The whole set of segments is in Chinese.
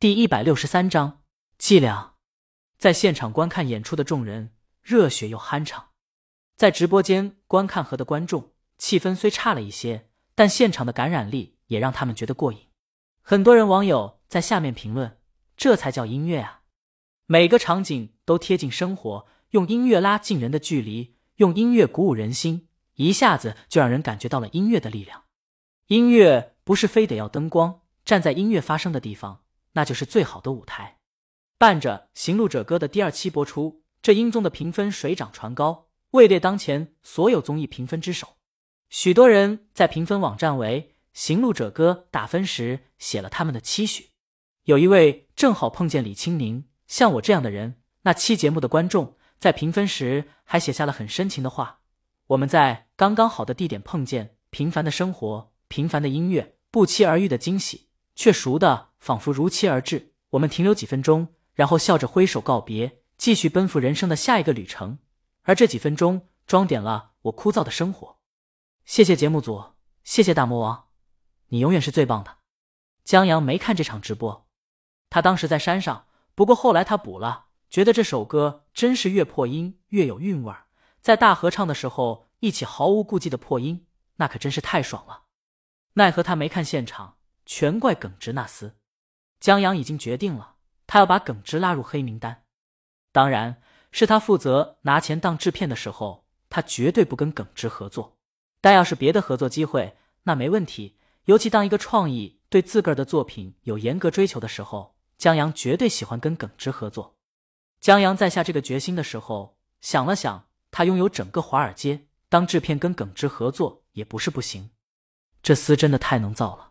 第一百六十三章伎俩。在现场观看演出的众人热血又酣畅，在直播间观看和的观众气氛虽差了一些，但现场的感染力也让他们觉得过瘾。很多人网友在下面评论：“这才叫音乐啊！每个场景都贴近生活，用音乐拉近人的距离，用音乐鼓舞人心，一下子就让人感觉到了音乐的力量。音乐不是非得要灯光，站在音乐发生的地方。”那就是最好的舞台。伴着《行路者歌》的第二期播出，这音综的评分水涨船高，位列当前所有综艺评分之首。许多人在评分网站为《行路者歌》打分时写了他们的期许。有一位正好碰见李青宁，像我这样的人，那期节目的观众在评分时还写下了很深情的话：“我们在刚刚好的地点碰见，平凡的生活，平凡的音乐，不期而遇的惊喜，却熟的。”仿佛如期而至，我们停留几分钟，然后笑着挥手告别，继续奔赴人生的下一个旅程。而这几分钟装点了我枯燥的生活。谢谢节目组，谢谢大魔王，你永远是最棒的。江阳没看这场直播，他当时在山上，不过后来他补了，觉得这首歌真是越破音越有韵味儿，在大合唱的时候一起毫无顾忌的破音，那可真是太爽了。奈何他没看现场，全怪耿直那厮。江阳已经决定了，他要把耿直拉入黑名单。当然是他负责拿钱当制片的时候，他绝对不跟耿直合作。但要是别的合作机会，那没问题。尤其当一个创意对自个儿的作品有严格追求的时候，江阳绝对喜欢跟耿直合作。江阳在下这个决心的时候，想了想，他拥有整个华尔街，当制片跟耿直合作也不是不行。这厮真的太能造了。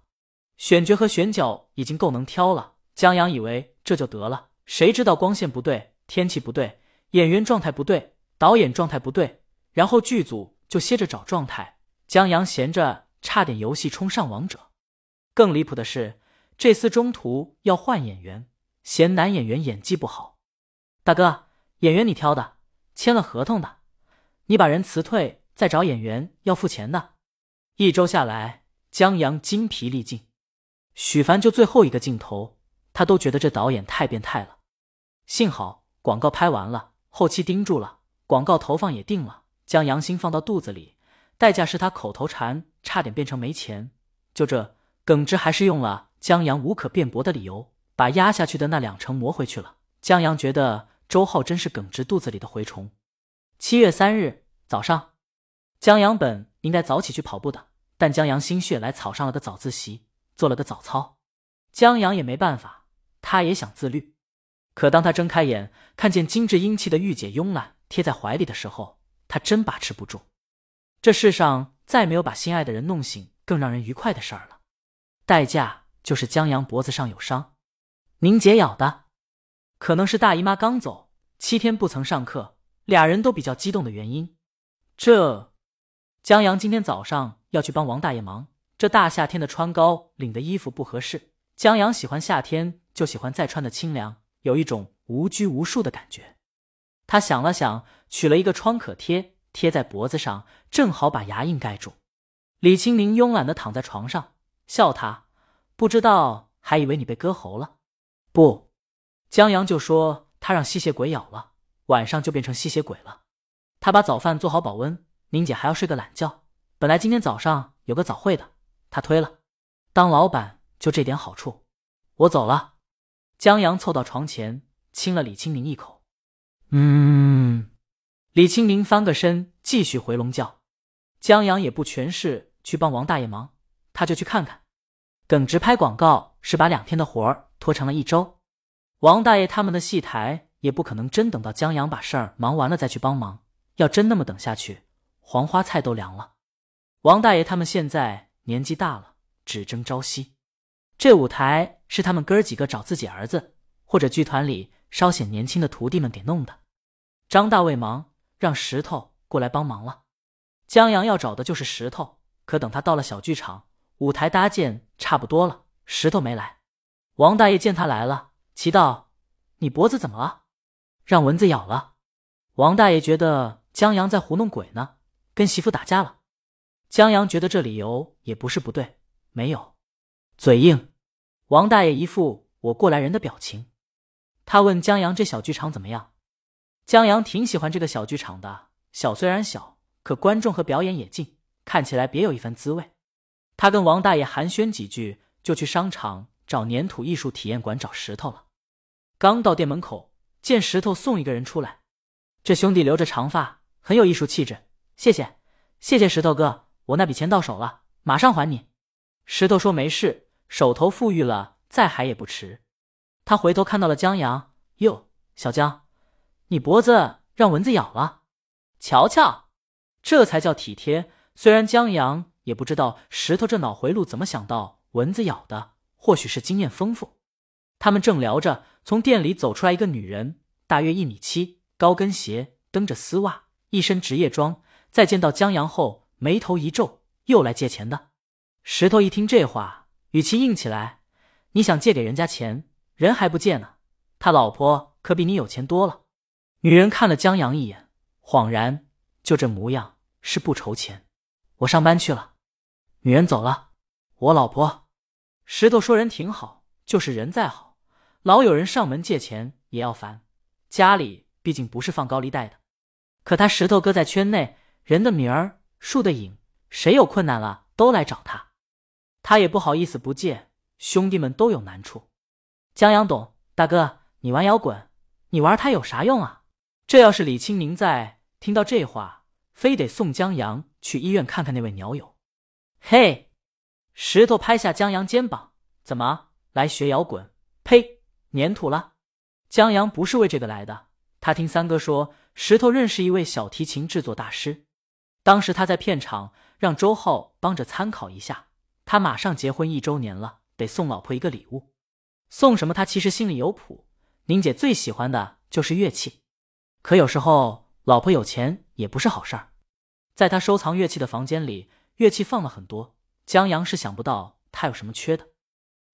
选角和选角已经够能挑了，江阳以为这就得了，谁知道光线不对，天气不对，演员状态不对，导演状态不对，然后剧组就歇着找状态，江阳闲着差点游戏冲上王者。更离谱的是，这次中途要换演员，嫌男演员演技不好。大哥，演员你挑的，签了合同的，你把人辞退再找演员要付钱的。一周下来，江阳精疲力尽。许凡就最后一个镜头，他都觉得这导演太变态了。幸好广告拍完了，后期盯住了，广告投放也定了，将杨欣放到肚子里，代价是他口头禅差点变成没钱。就这，耿直还是用了江阳无可辩驳的理由，把压下去的那两成磨回去了。江阳觉得周浩真是耿直肚子里的蛔虫。七月三日早上，江阳本应该早起去跑步的，但江阳心血来草上了个早自习。做了个早操，江阳也没办法，他也想自律。可当他睁开眼，看见精致英气的御姐慵懒贴在怀里的时候，他真把持不住。这世上再没有把心爱的人弄醒更让人愉快的事儿了。代价就是江阳脖子上有伤，宁姐咬的，可能是大姨妈刚走，七天不曾上课，俩人都比较激动的原因。这，江阳今天早上要去帮王大爷忙。这大夏天的穿高领的衣服不合适。江阳喜欢夏天，就喜欢再穿的清凉，有一种无拘无束的感觉。他想了想，取了一个创可贴，贴在脖子上，正好把牙印盖住。李青宁慵懒的躺在床上，笑他不知道，还以为你被割喉了。不，江阳就说他让吸血鬼咬了，晚上就变成吸血鬼了。他把早饭做好保温，宁姐还要睡个懒觉。本来今天早上有个早会的。他推了，当老板就这点好处。我走了。江阳凑到床前，亲了李青宁一口。嗯。李青宁翻个身，继续回笼觉。江阳也不全是去帮王大爷忙，他就去看看。耿直拍广告是把两天的活儿拖成了一周。王大爷他们的戏台也不可能真等到江阳把事儿忙完了再去帮忙。要真那么等下去，黄花菜都凉了。王大爷他们现在。年纪大了，只争朝夕。这舞台是他们哥儿几个找自己儿子或者剧团里稍显年轻的徒弟们给弄的。张大卫忙，让石头过来帮忙了。江阳要找的就是石头，可等他到了小剧场，舞台搭建差不多了，石头没来。王大爷见他来了，奇道：“你脖子怎么了？让蚊子咬了？”王大爷觉得江阳在糊弄鬼呢，跟媳妇打架了。江阳觉得这理由也不是不对，没有，嘴硬。王大爷一副我过来人的表情。他问江阳：“这小剧场怎么样？”江阳挺喜欢这个小剧场的，小虽然小，可观众和表演也近，看起来别有一番滋味。他跟王大爷寒暄几句，就去商场找粘土艺术体验馆找石头了。刚到店门口，见石头送一个人出来，这兄弟留着长发，很有艺术气质。谢谢，谢谢石头哥，我那笔钱到手了，马上还你。石头说没事，手头富裕了，再还也不迟。他回头看到了江阳，哟，小江。你脖子让蚊子咬了，瞧瞧，这才叫体贴。虽然江阳也不知道石头这脑回路怎么想到蚊子咬的，或许是经验丰富。他们正聊着，从店里走出来一个女人，大约一米七，高跟鞋，蹬着丝袜，一身职业装。在见到江阳后，眉头一皱，又来借钱的。石头一听这话，语气硬起来：“你想借给人家钱，人还不借呢？他老婆可比你有钱多了。”女人看了江阳一眼，恍然，就这模样是不愁钱。我上班去了。女人走了。我老婆，石头说人挺好，就是人再好，老有人上门借钱也要烦。家里毕竟不是放高利贷的。可他石头哥在圈内，人的名儿，树的影，谁有困难了都来找他，他也不好意思不借。兄弟们都有难处。江阳懂，大哥，你玩摇滚，你玩它有啥用啊？这要是李青宁在，听到这话，非得送江阳去医院看看那位鸟友。嘿，石头拍下江阳肩膀，怎么来学摇滚？呸，粘土了。江阳不是为这个来的。他听三哥说，石头认识一位小提琴制作大师，当时他在片场让周浩帮着参考一下。他马上结婚一周年了，得送老婆一个礼物，送什么他其实心里有谱。宁姐最喜欢的就是乐器。可有时候，老婆有钱也不是好事儿。在他收藏乐器的房间里，乐器放了很多。江阳是想不到他有什么缺的。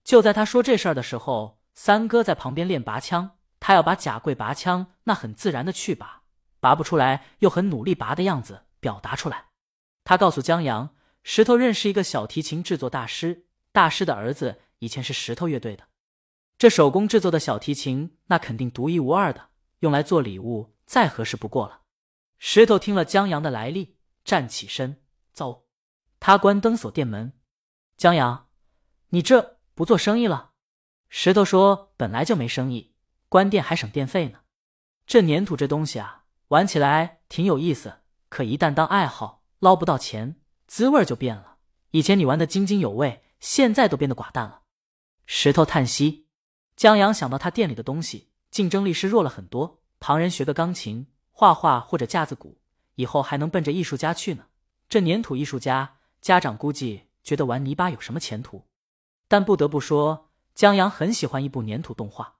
就在他说这事儿的时候，三哥在旁边练拔枪。他要把贾贵拔枪那很自然的去拔，拔不出来又很努力拔的样子表达出来。他告诉江阳，石头认识一个小提琴制作大师，大师的儿子以前是石头乐队的。这手工制作的小提琴，那肯定独一无二的，用来做礼物。再合适不过了。石头听了江阳的来历，站起身走。他关灯锁店门。江阳，你这不做生意了？石头说：“本来就没生意，关店还省电费呢。这粘土这东西啊，玩起来挺有意思，可一旦当爱好，捞不到钱，滋味就变了。以前你玩的津津有味，现在都变得寡淡了。”石头叹息。江阳想到他店里的东西，竞争力是弱了很多。旁人学个钢琴、画画或者架子鼓，以后还能奔着艺术家去呢。这粘土艺术家，家长估计觉得玩泥巴有什么前途。但不得不说，江阳很喜欢一部粘土动画。